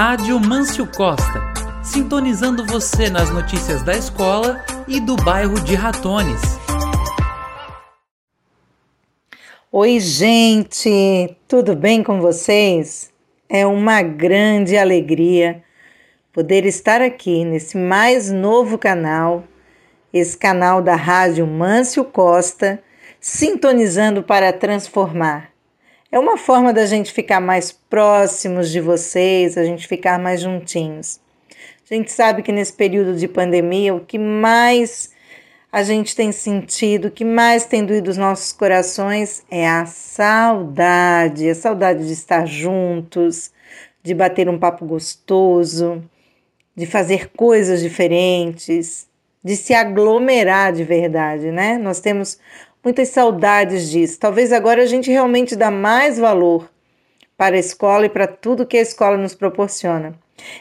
Rádio Mâncio Costa, sintonizando você nas notícias da escola e do bairro de Ratones. Oi, gente, tudo bem com vocês? É uma grande alegria poder estar aqui nesse mais novo canal, esse canal da Rádio Mâncio Costa, sintonizando para transformar. É uma forma da gente ficar mais próximos de vocês, a gente ficar mais juntinhos. A gente sabe que nesse período de pandemia, o que mais a gente tem sentido, o que mais tem doído os nossos corações é a saudade, a saudade de estar juntos, de bater um papo gostoso, de fazer coisas diferentes, de se aglomerar de verdade, né? Nós temos muitas saudades disso. Talvez agora a gente realmente dá mais valor para a escola e para tudo que a escola nos proporciona.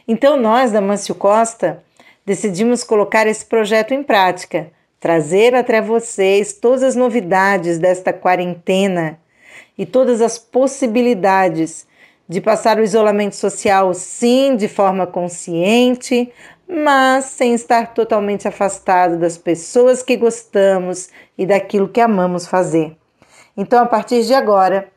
Então nós da Mâncio Costa decidimos colocar esse projeto em prática, trazer até vocês todas as novidades desta quarentena e todas as possibilidades de passar o isolamento social sim de forma consciente, mas sem estar totalmente afastado das pessoas que gostamos e daquilo que amamos fazer. Então, a partir de agora,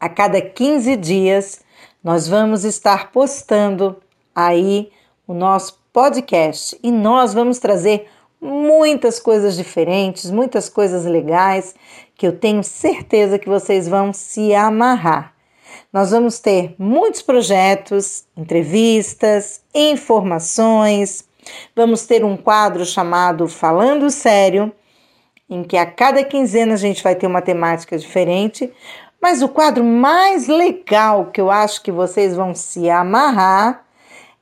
a cada 15 dias, nós vamos estar postando aí o nosso podcast e nós vamos trazer muitas coisas diferentes, muitas coisas legais que eu tenho certeza que vocês vão se amarrar. Nós vamos ter muitos projetos, entrevistas, informações. Vamos ter um quadro chamado Falando Sério, em que a cada quinzena a gente vai ter uma temática diferente. Mas o quadro mais legal que eu acho que vocês vão se amarrar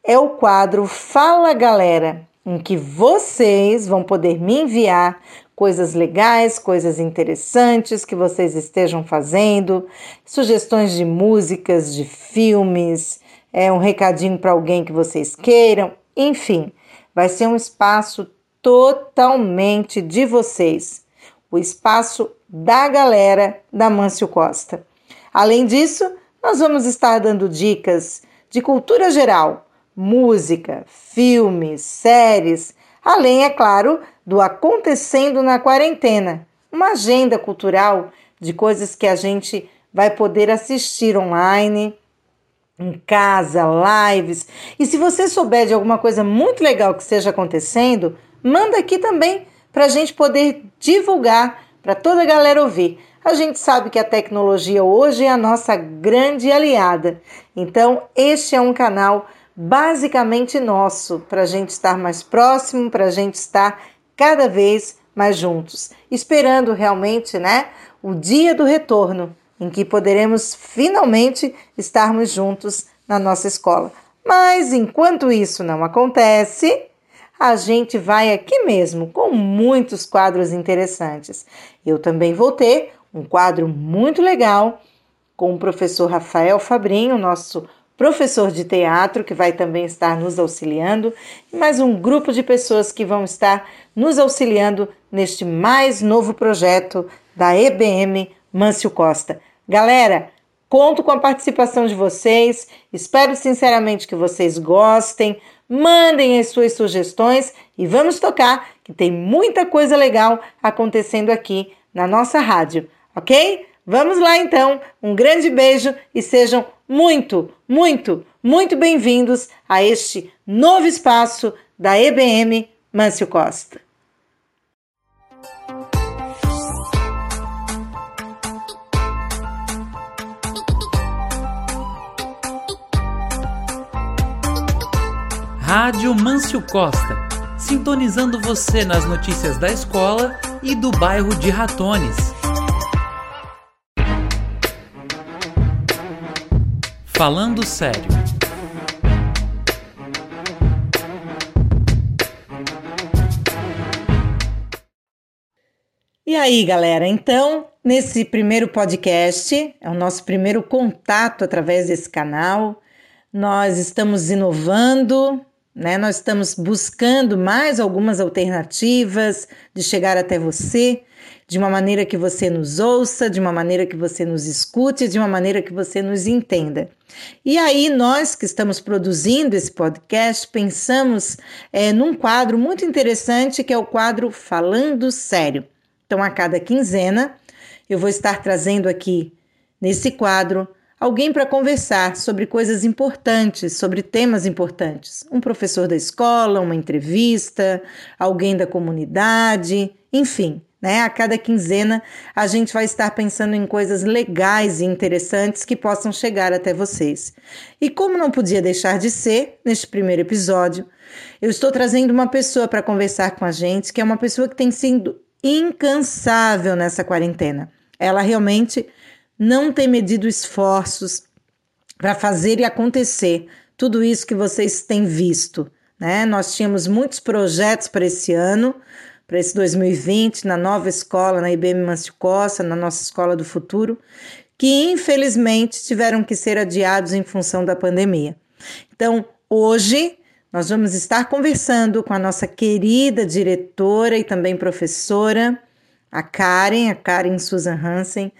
é o quadro Fala Galera, em que vocês vão poder me enviar coisas legais, coisas interessantes que vocês estejam fazendo, sugestões de músicas, de filmes, é um recadinho para alguém que vocês queiram, enfim, vai ser um espaço totalmente de vocês, o espaço da galera da Mâncio Costa. Além disso, nós vamos estar dando dicas de cultura geral, música, filmes, séries, além, é claro, do acontecendo na quarentena, uma agenda cultural de coisas que a gente vai poder assistir online, em casa, lives. E se você souber de alguma coisa muito legal que esteja acontecendo, manda aqui também para a gente poder divulgar para toda a galera ouvir. A gente sabe que a tecnologia hoje é a nossa grande aliada. Então, este é um canal basicamente nosso para a gente estar mais próximo, para a gente estar cada vez mais juntos, esperando realmente, né, o dia do retorno, em que poderemos finalmente estarmos juntos na nossa escola. Mas enquanto isso não acontece, a gente vai aqui mesmo com muitos quadros interessantes. Eu também vou ter um quadro muito legal com o professor Rafael Fabrinho, nosso professor de teatro, que vai também estar nos auxiliando, e mais um grupo de pessoas que vão estar nos auxiliando neste mais novo projeto da EBM Mâncio Costa. Galera, conto com a participação de vocês, espero sinceramente que vocês gostem, mandem as suas sugestões e vamos tocar, que tem muita coisa legal acontecendo aqui na nossa rádio, ok? Vamos lá então, um grande beijo e sejam muito, muito, muito bem-vindos a este novo espaço da EBM Mâncio Costa. Rádio Mâncio Costa, sintonizando você nas notícias da escola e do bairro de Ratones. Falando sério. E aí, galera? Então, nesse primeiro podcast, é o nosso primeiro contato através desse canal. Nós estamos inovando, né? Nós estamos buscando mais algumas alternativas de chegar até você, de uma maneira que você nos ouça, de uma maneira que você nos escute, de uma maneira que você nos entenda. E aí, nós que estamos produzindo esse podcast, pensamos é, num quadro muito interessante que é o quadro Falando Sério. Então, a cada quinzena, eu vou estar trazendo aqui nesse quadro alguém para conversar sobre coisas importantes, sobre temas importantes. Um professor da escola, uma entrevista, alguém da comunidade, enfim. Né? A cada quinzena a gente vai estar pensando em coisas legais e interessantes que possam chegar até vocês. E como não podia deixar de ser, neste primeiro episódio, eu estou trazendo uma pessoa para conversar com a gente, que é uma pessoa que tem sido incansável nessa quarentena. Ela realmente não tem medido esforços para fazer e acontecer tudo isso que vocês têm visto. Né? Nós tínhamos muitos projetos para esse ano, para esse 2020 na nova escola, na IBM Mancio Costa, na nossa escola do futuro, que infelizmente tiveram que ser adiados em função da pandemia. Então, hoje nós vamos estar conversando com a nossa querida diretora e também professora, a Karen, a Karen Susan Hansen,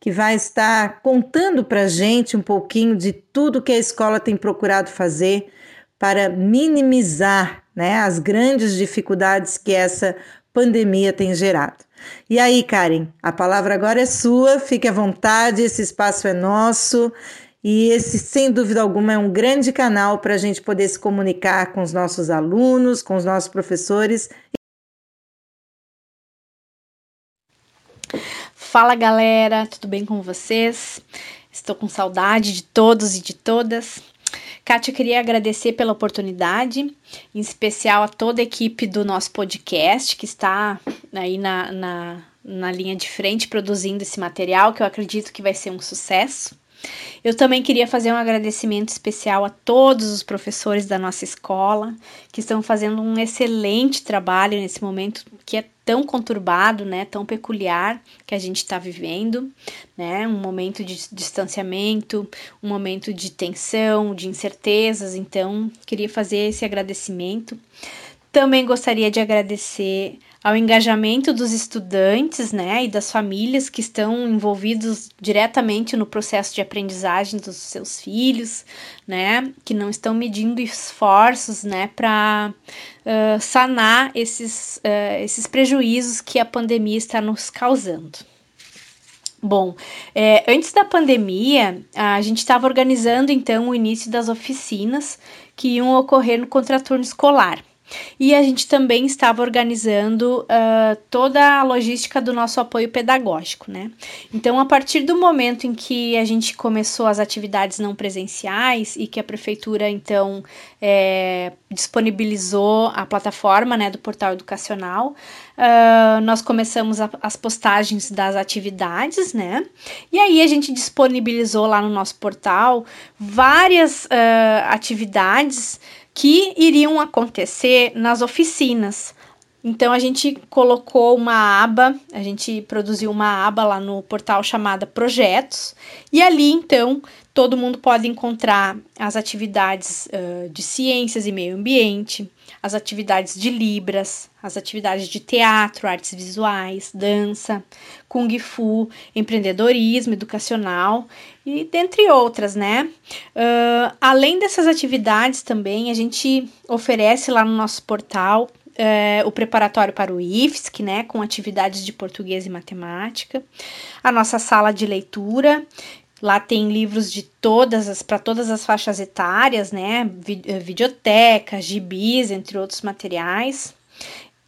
que vai estar contando para a gente um pouquinho de tudo que a escola tem procurado fazer para minimizar né, as grandes dificuldades que essa pandemia tem gerado. E aí, Karen, a palavra agora é sua, fique à vontade, esse espaço é nosso e esse, sem dúvida alguma, é um grande canal para a gente poder se comunicar com os nossos alunos, com os nossos professores. Fala galera, tudo bem com vocês? Estou com saudade de todos e de todas. Kátia, eu queria agradecer pela oportunidade, em especial a toda a equipe do nosso podcast que está aí na, na, na linha de frente produzindo esse material, que eu acredito que vai ser um sucesso. Eu também queria fazer um agradecimento especial a todos os professores da nossa escola que estão fazendo um excelente trabalho nesse momento que é tão conturbado, né, tão peculiar que a gente está vivendo, né, um momento de distanciamento, um momento de tensão, de incertezas. Então, queria fazer esse agradecimento. Também gostaria de agradecer ao engajamento dos estudantes, né, e das famílias que estão envolvidos diretamente no processo de aprendizagem dos seus filhos, né, que não estão medindo esforços, né, para uh, sanar esses, uh, esses prejuízos que a pandemia está nos causando. Bom, é, antes da pandemia, a gente estava organizando então o início das oficinas que iam ocorrer no contraturno escolar. E a gente também estava organizando uh, toda a logística do nosso apoio pedagógico, né? Então, a partir do momento em que a gente começou as atividades não presenciais e que a prefeitura, então, é, disponibilizou a plataforma né, do portal educacional, uh, nós começamos a, as postagens das atividades, né? E aí a gente disponibilizou lá no nosso portal várias uh, atividades que iriam acontecer nas oficinas. Então a gente colocou uma aba, a gente produziu uma aba lá no portal chamada Projetos, e ali então todo mundo pode encontrar as atividades uh, de ciências e meio ambiente, as atividades de Libras, as atividades de teatro, artes visuais, dança, Kung Fu, empreendedorismo educacional e dentre outras, né? Uh, além dessas atividades também, a gente oferece lá no nosso portal uh, o preparatório para o IFSC, né, com atividades de português e matemática, a nossa sala de leitura, Lá tem livros de todas as para todas as faixas etárias, né? Eh, videotecas, gibis, entre outros materiais.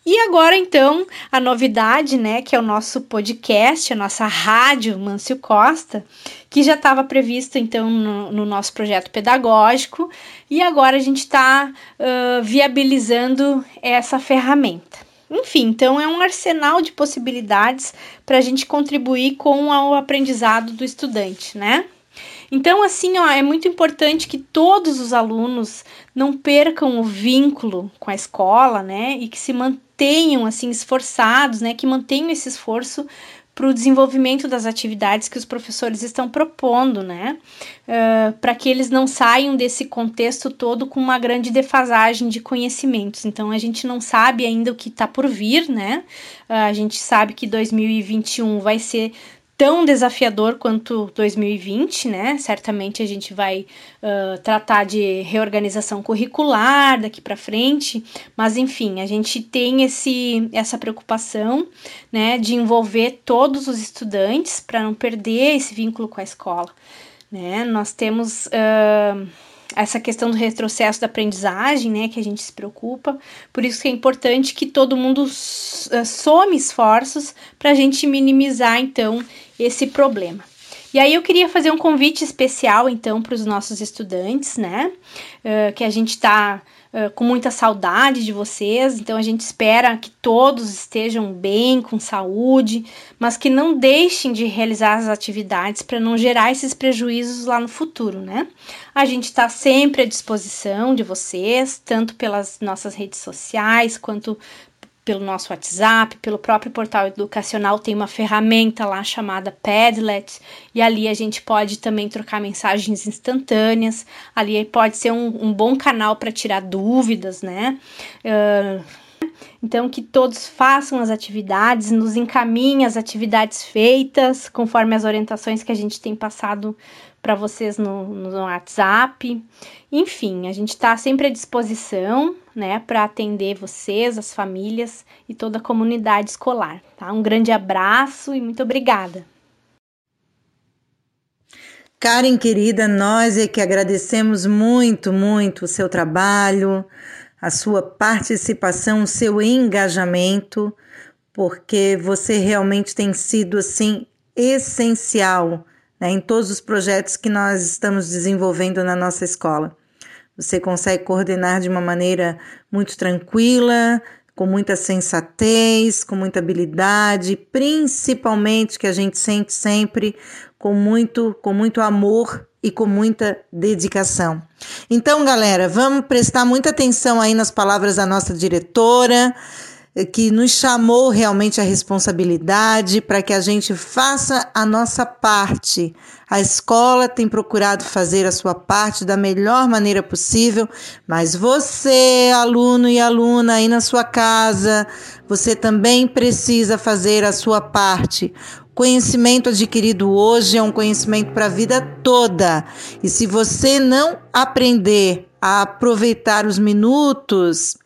E agora então a novidade, né, que é o nosso podcast, a nossa rádio Mâncio Costa, que já estava previsto então no, no, nosso projeto pedagógico e agora a gente está uh, viabilizando essa ferramenta. Enfim, então é um arsenal de possibilidades para a gente contribuir com o aprendizado do estudante, né? Então, assim, ó, é muito importante que todos os alunos não percam o vínculo com a escola, né? E que se mantenham, assim, esforçados, né? Que mantenham esse esforço para o desenvolvimento das atividades que os professores estão propondo, né? Uh, para que eles não saiam desse contexto todo com uma grande defasagem de conhecimentos. Então, a gente não sabe ainda o que está por vir, né? Uh, a gente sabe que 2021 vai ser tão desafiador quanto 2020, né? Certamente a gente vai uh, tratar de reorganização curricular daqui para frente, mas enfim, a gente tem esse, essa preocupação, né, de envolver todos os estudantes para não perder esse vínculo com a escola, né? Nós temos uh, essa questão do retrocesso da aprendizagem, né, que a gente se preocupa. Por isso que é importante que todo mundo uh, some esforços para a gente minimizar, então, esse problema. E aí eu queria fazer um convite especial, então, para os nossos estudantes, né, uh, que a gente está Uh, com muita saudade de vocês, então a gente espera que todos estejam bem, com saúde, mas que não deixem de realizar as atividades para não gerar esses prejuízos lá no futuro, né? A gente está sempre à disposição de vocês, tanto pelas nossas redes sociais quanto pelo nosso WhatsApp, pelo próprio portal educacional, tem uma ferramenta lá chamada Padlet, e ali a gente pode também trocar mensagens instantâneas. Ali pode ser um, um bom canal para tirar dúvidas, né? Uh, então, que todos façam as atividades, nos encaminhem as atividades feitas, conforme as orientações que a gente tem passado para vocês no, no WhatsApp. Enfim, a gente está sempre à disposição, né, para atender vocês, as famílias e toda a comunidade escolar, tá? Um grande abraço e muito obrigada. Karen querida, nós é que agradecemos muito, muito o seu trabalho, a sua participação, o seu engajamento, porque você realmente tem sido assim essencial né, em todos os projetos que nós estamos desenvolvendo na nossa escola. Você consegue coordenar de uma maneira muito tranquila, com muita sensatez, com muita habilidade, principalmente que a gente sente sempre com muito, com muito amor e com muita dedicação. Então, galera, vamos prestar muita atenção aí nas palavras da nossa diretora que nos chamou realmente a responsabilidade para que a gente faça a nossa parte. A escola tem procurado fazer a sua parte da melhor maneira possível, mas você, aluno e aluna aí na sua casa, você também precisa fazer a sua parte. Conhecimento adquirido hoje é um conhecimento para a vida toda. E se você não aprender a aproveitar os minutos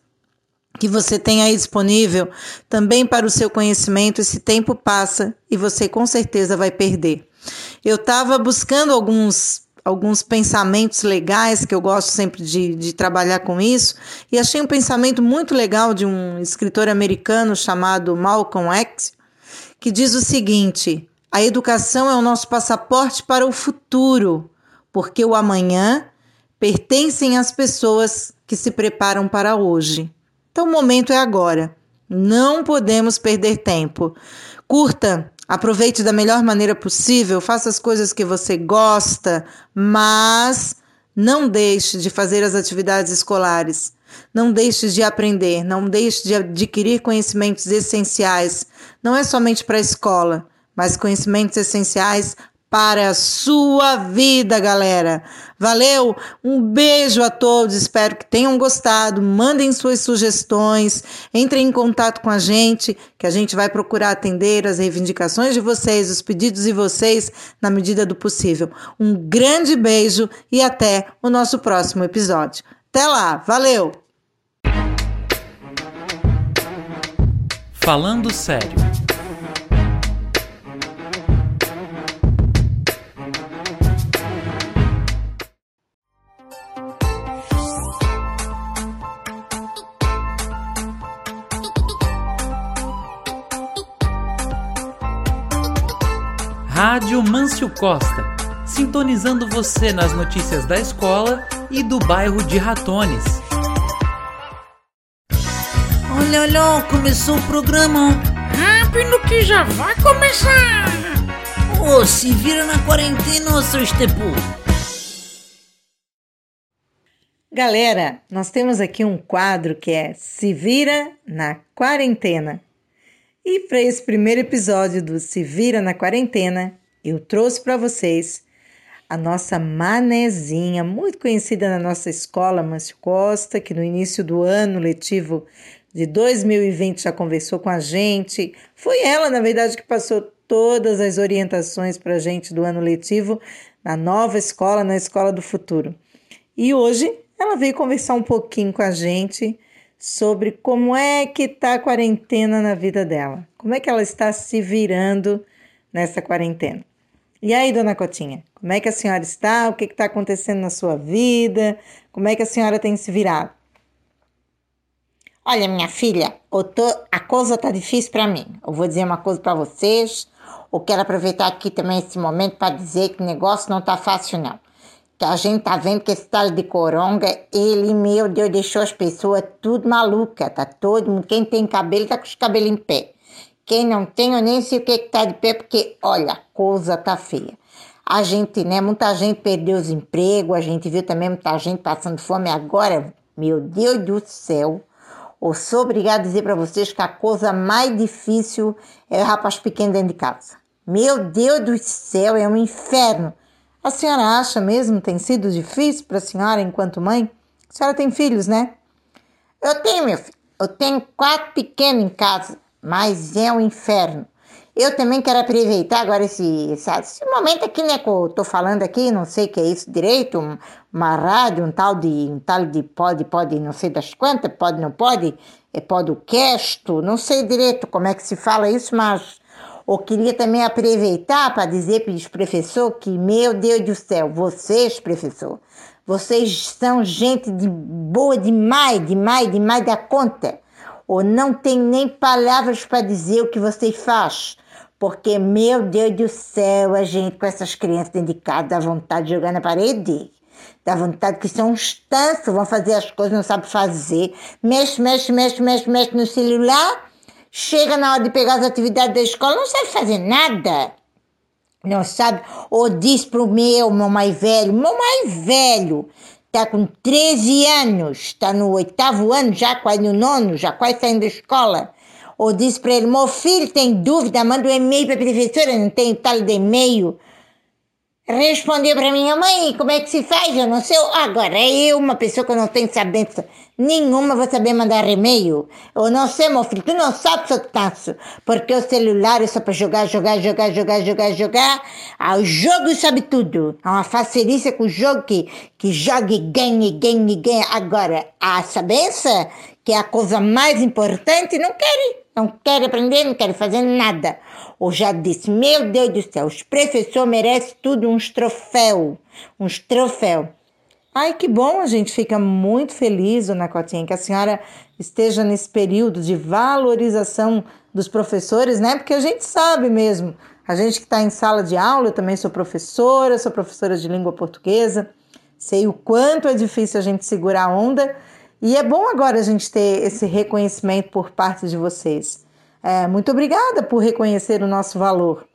que você tem aí disponível também para o seu conhecimento, esse tempo passa e você com certeza vai perder. Eu estava buscando alguns alguns pensamentos legais, que eu gosto sempre de, de trabalhar com isso, e achei um pensamento muito legal de um escritor americano chamado Malcolm X, que diz o seguinte: a educação é o nosso passaporte para o futuro, porque o amanhã pertencem às pessoas que se preparam para hoje. Então o momento é agora. Não podemos perder tempo. Curta, aproveite da melhor maneira possível, faça as coisas que você gosta, mas não deixe de fazer as atividades escolares. Não deixe de aprender, não deixe de adquirir conhecimentos essenciais. Não é somente para a escola, mas conhecimentos essenciais para a sua vida, galera. Valeu? Um beijo a todos, espero que tenham gostado. Mandem suas sugestões, entrem em contato com a gente, que a gente vai procurar atender as reivindicações de vocês, os pedidos de vocês na medida do possível. Um grande beijo e até o nosso próximo episódio. Até lá, valeu! Falando sério. Rádio Mâncio Costa, sintonizando você nas notícias da escola e do bairro de Ratones. Olha, olha, começou o programa. Rápido que já vai começar. Ô, oh, se vira na quarentena, seu Estepu. Galera, nós temos aqui um quadro que é Se Vira na Quarentena. E para esse primeiro episódio do Se Vira na Quarentena, eu trouxe para vocês a nossa manezinha, muito conhecida na nossa escola, Márcio Costa, que no início do ano letivo de 2020 já conversou com a gente. Foi ela, na verdade, que passou todas as orientações para a gente do ano letivo na nova escola, na Escola do Futuro. E hoje ela veio conversar um pouquinho com a gente sobre como é que está a quarentena na vida dela, como é que ela está se virando nessa quarentena. E aí, dona Cotinha, como é que a senhora está? O que está acontecendo na sua vida? Como é que a senhora tem se virado? Olha, minha filha, tô, a coisa está difícil para mim. Eu vou dizer uma coisa para vocês. Eu quero aproveitar aqui também esse momento para dizer que o negócio não está fácil, não. Que a gente tá vendo que esse tal de coronga, ele, meu Deus, deixou as pessoas tudo maluca. Tá todo mundo, quem tem cabelo tá com os cabelos em pé. Quem não tem, eu nem sei o que, que tá de pé, porque, olha, a coisa tá feia. A gente, né, muita gente perdeu os empregos, a gente viu também muita gente passando fome. Agora, meu Deus do céu, eu sou obrigada a dizer para vocês que a coisa mais difícil é o rapaz pequeno dentro de casa. Meu Deus do céu, é um inferno. A senhora acha mesmo tem sido difícil para a senhora enquanto mãe? A senhora tem filhos, né? Eu tenho, meu filho. Eu tenho quatro pequenos em casa mas é um inferno. Eu também quero aproveitar agora esse, esse, momento aqui, né, que eu tô falando aqui, não sei o que é isso direito, um, uma rádio, um tal de, um tal de pode, pode, não sei das quantas, pode, não pode, é podcast, não sei direito como é que se fala isso, mas eu queria também aproveitar para dizer para os professores que, meu Deus do céu, vocês, professor, vocês são gente de boa demais, demais, demais da conta ou não tem nem palavras para dizer o que você faz. Porque, meu Deus do céu, a gente com essas crianças casa dá vontade de jogar na parede. Dá vontade que são uns tantos, vão fazer as coisas, não sabem fazer. Mexe, mexe, mexe, mexe, mexe no celular. Chega na hora de pegar as atividades da escola, não sabe fazer nada. Não sabe? Ou diz pro meu, mais velho, mais velho, está com 13 anos, está no oitavo ano, já quase no nono, já quase saindo da escola. Ou disse para ele, meu filho tem dúvida, manda um e-mail para a professora, não tem tal de e-mail. Respondeu para minha mãe, como é que se faz? Eu não sei. Agora, eu, uma pessoa que não tem sabedoria nenhuma, vou saber mandar e-mail. Eu não sei, meu filho, tu não sabes o tanto. Porque o celular é só para jogar, jogar, jogar, jogar, jogar, jogar. Ah, o jogo sabe tudo. É uma facilícia com o jogo que, que joga e ganha, ganha, ganha. Agora, a sabença, que é a coisa mais importante, não querem. Não querem aprender, não querem fazer nada. Eu já disse, meu Deus do céu, os professores merecem tudo uns troféus, uns troféus. Ai, que bom, a gente fica muito feliz, dona Cotinha, que a senhora esteja nesse período de valorização dos professores, né? Porque a gente sabe mesmo, a gente que está em sala de aula, eu também sou professora, sou professora de língua portuguesa, sei o quanto é difícil a gente segurar a onda e é bom agora a gente ter esse reconhecimento por parte de vocês. É, muito obrigada por reconhecer o nosso valor.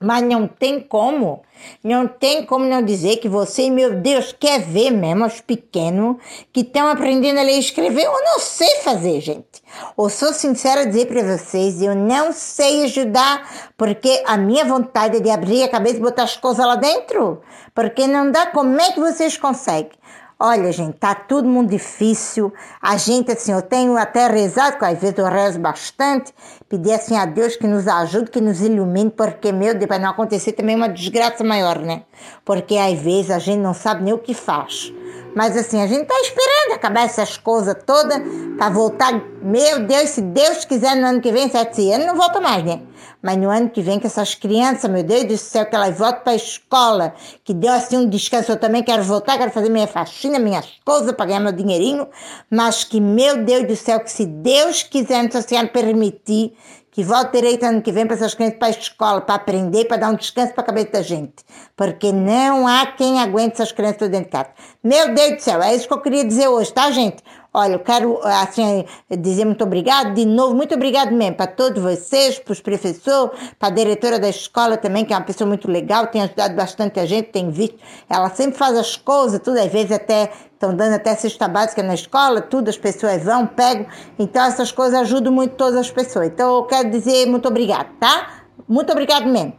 Mas não tem como, não tem como não dizer que você, meu Deus, quer ver mesmo os pequenos que estão aprendendo a ler e escrever. Eu não sei fazer, gente. Eu sou sincera dizer para vocês, eu não sei ajudar, porque a minha vontade é de abrir a cabeça e botar as coisas lá dentro. Porque não dá, como é que vocês conseguem? Olha, gente, tá tudo muito difícil. A gente, assim, eu tenho até rezado, às vezes eu rezo bastante, pedir assim a Deus que nos ajude, que nos ilumine, porque, meu Deus, para não acontecer também uma desgraça maior, né? Porque às vezes a gente não sabe nem o que faz. Mas assim, a gente tá esperando acabar essas coisas todas para voltar. Meu Deus, se Deus quiser no ano que vem, sete anos, não volta mais, né? Mas no ano que vem, que essas crianças, meu Deus do céu, que elas voltem para a escola, que deu assim um descanso. Eu também quero voltar, quero fazer minha faxina, minhas coisas, para ganhar meu dinheirinho. Mas que, meu Deus do céu, que se Deus quiser, se Senhor permitir, que volte direito ano que vem para essas crianças para a escola, para aprender, para dar um descanso para a cabeça da gente. Porque não há quem aguente essas crianças dentro de casa. Meu Deus do céu, é isso que eu queria dizer hoje, tá, gente? Olha, eu quero assim, dizer muito obrigado, de novo, muito obrigado mesmo para todos vocês, para os professores, para a diretora da escola também, que é uma pessoa muito legal, tem ajudado bastante a gente, tem visto, ela sempre faz as coisas, tudo, às vezes até estão dando até cesta básica na escola, tudo, as pessoas vão, pegam, então essas coisas ajudam muito todas as pessoas. Então eu quero dizer muito obrigado, tá? Muito obrigado mesmo.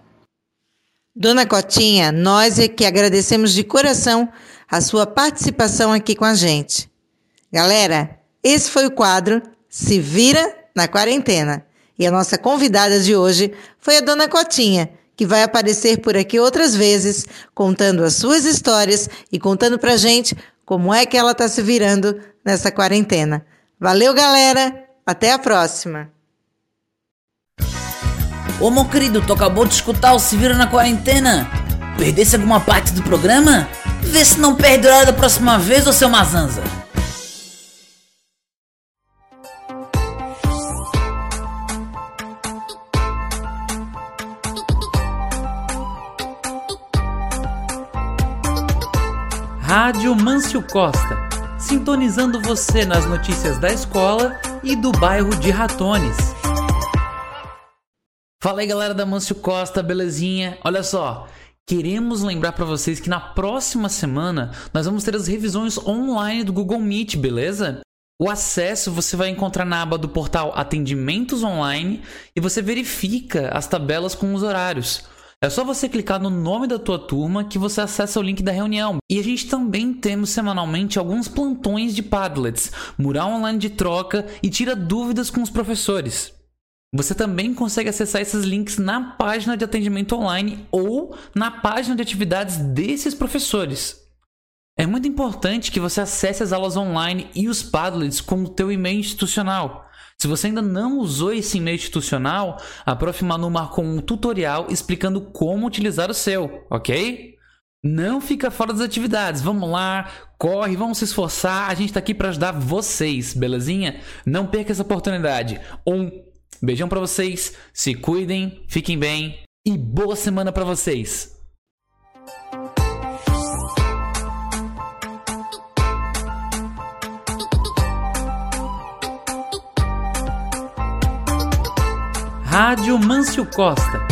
Dona Cotinha, nós é que agradecemos de coração a sua participação aqui com a gente. Galera, esse foi o quadro Se Vira na Quarentena. E a nossa convidada de hoje foi a Dona Cotinha, que vai aparecer por aqui outras vezes, contando as suas histórias e contando pra gente como é que ela tá se virando nessa quarentena. Valeu, galera! Até a próxima! Ô meu querido, tu acabou de escutar o Se Vira na Quarentena? Perdesse alguma parte do programa? Vê se não perde da próxima vez, ô seu Mazanza. Rádio Mâncio Costa, sintonizando você nas notícias da escola e do bairro de Ratones. Fala aí galera da Mâncio Costa, belezinha? Olha só, queremos lembrar para vocês que na próxima semana nós vamos ter as revisões online do Google Meet, beleza? O acesso você vai encontrar na aba do portal Atendimentos Online e você verifica as tabelas com os horários. É só você clicar no nome da tua turma que você acessa o link da reunião. E a gente também temos semanalmente alguns plantões de Padlets, mural online de troca e tira dúvidas com os professores. Você também consegue acessar esses links na página de atendimento online ou na página de atividades desses professores. É muito importante que você acesse as aulas online e os Padlets com o teu e-mail institucional. Se você ainda não usou esse e-mail institucional, a Prof. Manu marcou um tutorial explicando como utilizar o seu, ok? Não fica fora das atividades. Vamos lá, corre, vamos se esforçar. A gente está aqui para ajudar vocês, belezinha? Não perca essa oportunidade. Um beijão para vocês, se cuidem, fiquem bem e boa semana para vocês. Rádio Mâncio Costa